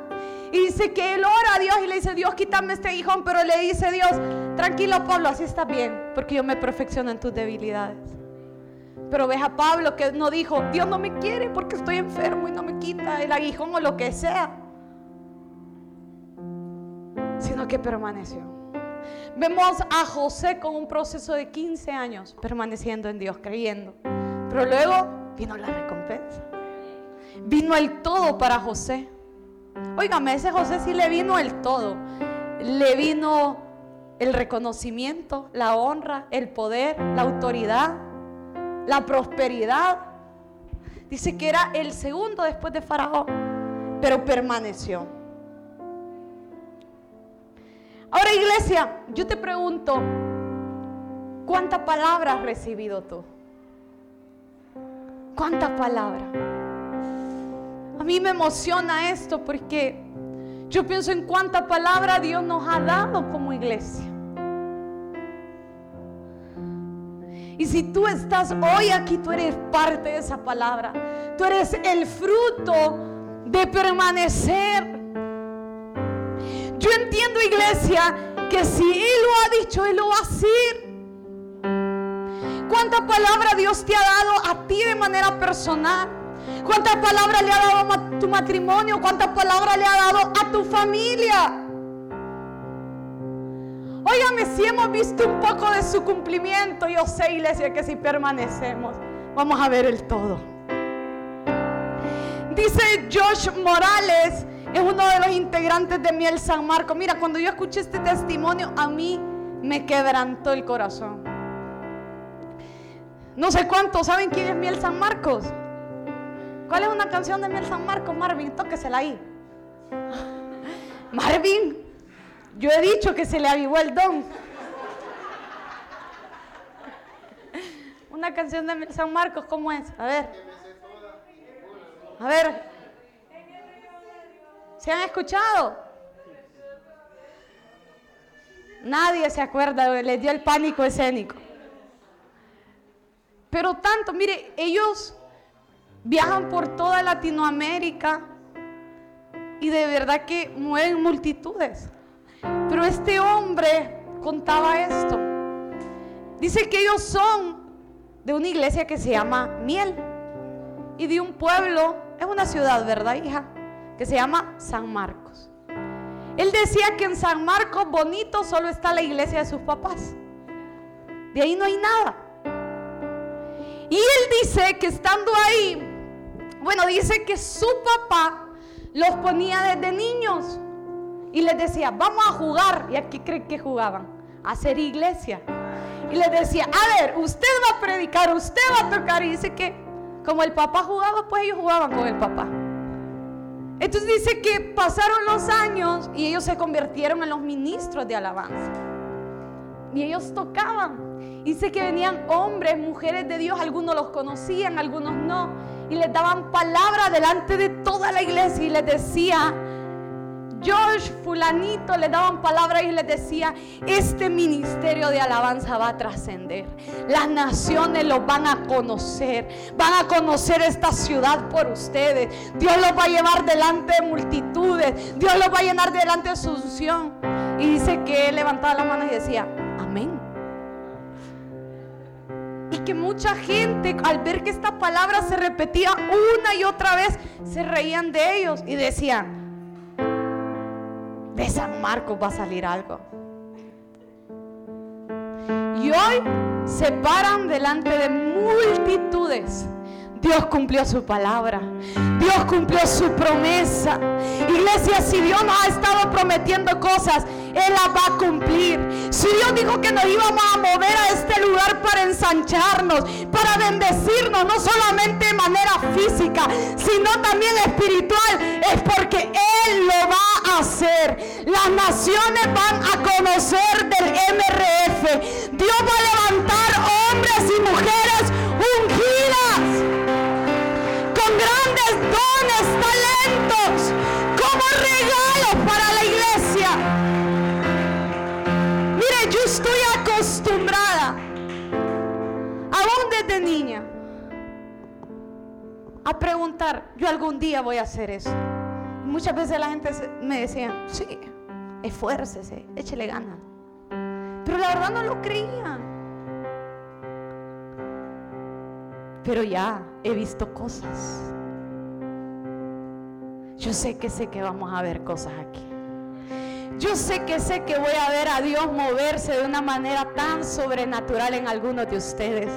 Y dice que él ora a Dios y le dice, Dios, quítame este aguijón. Pero le dice Dios, tranquilo Pablo, así está bien, porque yo me perfecciono en tus debilidades. Pero ves a Pablo que no dijo, Dios no me quiere porque estoy enfermo y no me quita el aguijón o lo que sea. Sino que permaneció. Vemos a José con un proceso de 15 años permaneciendo en Dios, creyendo. Pero luego vino la recompensa. Vino el todo para José. Óigame, ese José sí le vino el todo. Le vino el reconocimiento, la honra, el poder, la autoridad, la prosperidad. Dice que era el segundo después de Faraón, pero permaneció. Ahora iglesia, yo te pregunto, ¿cuánta palabra has recibido tú? ¿Cuánta palabra? A mí me emociona esto porque yo pienso en cuánta palabra Dios nos ha dado como iglesia. Y si tú estás hoy aquí, tú eres parte de esa palabra. Tú eres el fruto de permanecer Yo entiendo, iglesia, que si Él lo ha dicho, Él lo va a hacer. ¿Cuánta palabra Dios te ha dado a ti de manera personal? ¿Cuántas palabras le ha dado a tu matrimonio? ¿Cuántas palabras le ha dado a tu familia? Óigame, si hemos visto un poco de su cumplimiento, yo sé, iglesia, que si permanecemos, vamos a ver el todo. Dice Josh Morales, es uno de los integrantes de Miel San Marcos. Mira, cuando yo escuché este testimonio, a mí me quebrantó el corazón. No sé cuántos saben quién es Miel San Marcos. ¿Cuál es una canción de Miel San Marcos? Marvin, tóquesela ahí. Marvin, yo he dicho que se le avivó el don. Una canción de Miel San Marcos, ¿cómo es? A ver. A ver. ¿Se han escuchado? Nadie se acuerda, les dio el pánico escénico. Pero tanto, mire, ellos viajan por toda Latinoamérica y de verdad que mueven multitudes. Pero este hombre contaba esto. Dice que ellos son de una iglesia que se llama Miel y de un pueblo, es una ciudad, ¿verdad, hija? Que se llama San Marcos. Él decía que en San Marcos bonito solo está la iglesia de sus papás. De ahí no hay nada. Y él dice que estando ahí, bueno, dice que su papá los ponía desde niños y les decía, vamos a jugar. ¿Y aquí creen que jugaban? A hacer iglesia. Y les decía, a ver, usted va a predicar, usted va a tocar. Y dice que como el papá jugaba, pues ellos jugaban con el papá. Entonces dice que pasaron los años y ellos se convirtieron en los ministros de alabanza. Y ellos tocaban. Dice que venían hombres, mujeres de Dios, algunos los conocían, algunos no. Y les daban palabra delante de toda la iglesia y les decía, George, fulanito, le daban palabras y les decía, este ministerio de alabanza va a trascender. Las naciones lo van a conocer. Van a conocer esta ciudad por ustedes. Dios los va a llevar delante de multitudes. Dios los va a llenar delante de su unción. Y dice que levantaba la mano y decía, amén. Que mucha gente al ver que esta palabra se repetía una y otra vez, se reían de ellos y decían, de San Marcos va a salir algo. Y hoy se paran delante de multitudes. Dios cumplió su palabra. Dios cumplió su promesa. Iglesia, si Dios nos ha estado prometiendo cosas, Él las va a cumplir. Si Dios dijo que nos íbamos a mover a este lugar para ensancharnos, para bendecirnos, no solamente de manera física, sino también espiritual, es porque Él lo va hacer. Las naciones van a conocer del MRF. Dios va a levantar hombres y mujeres dones, talentos, como regalos para la iglesia. Mire, yo estoy acostumbrada, aún desde niña, a preguntar, yo algún día voy a hacer eso. Muchas veces la gente me decía, sí, esfuércese, échele ganas. Pero la verdad no lo creían. Pero ya he visto cosas. Yo sé que sé que vamos a ver cosas aquí. Yo sé que sé que voy a ver a Dios moverse de una manera tan sobrenatural en algunos de ustedes.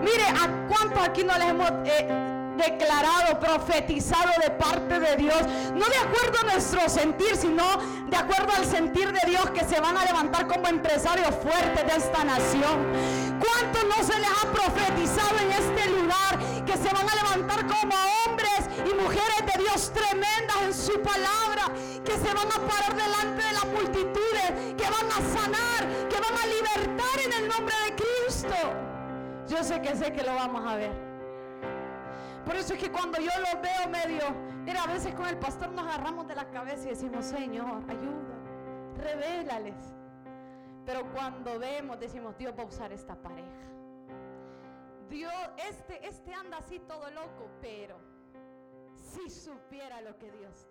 Mire, ¿a cuántos aquí no les hemos... Eh, declarado, profetizado de parte de Dios, no de acuerdo a nuestro sentir, sino de acuerdo al sentir de Dios que se van a levantar como empresarios fuertes de esta nación. ¿Cuántos no se les ha profetizado en este lugar que se van a levantar como hombres y mujeres de Dios tremendas en su palabra, que se van a parar delante de las multitudes, que van a sanar, que van a libertar en el nombre de Cristo? Yo sé que sé que lo vamos a ver. Por eso es que cuando yo los veo medio, mira, a veces con el pastor nos agarramos de la cabeza y decimos, Señor, ayuda, revélales. Pero cuando vemos, decimos, Dios va a usar esta pareja. Dios, este, este anda así todo loco, pero si supiera lo que Dios.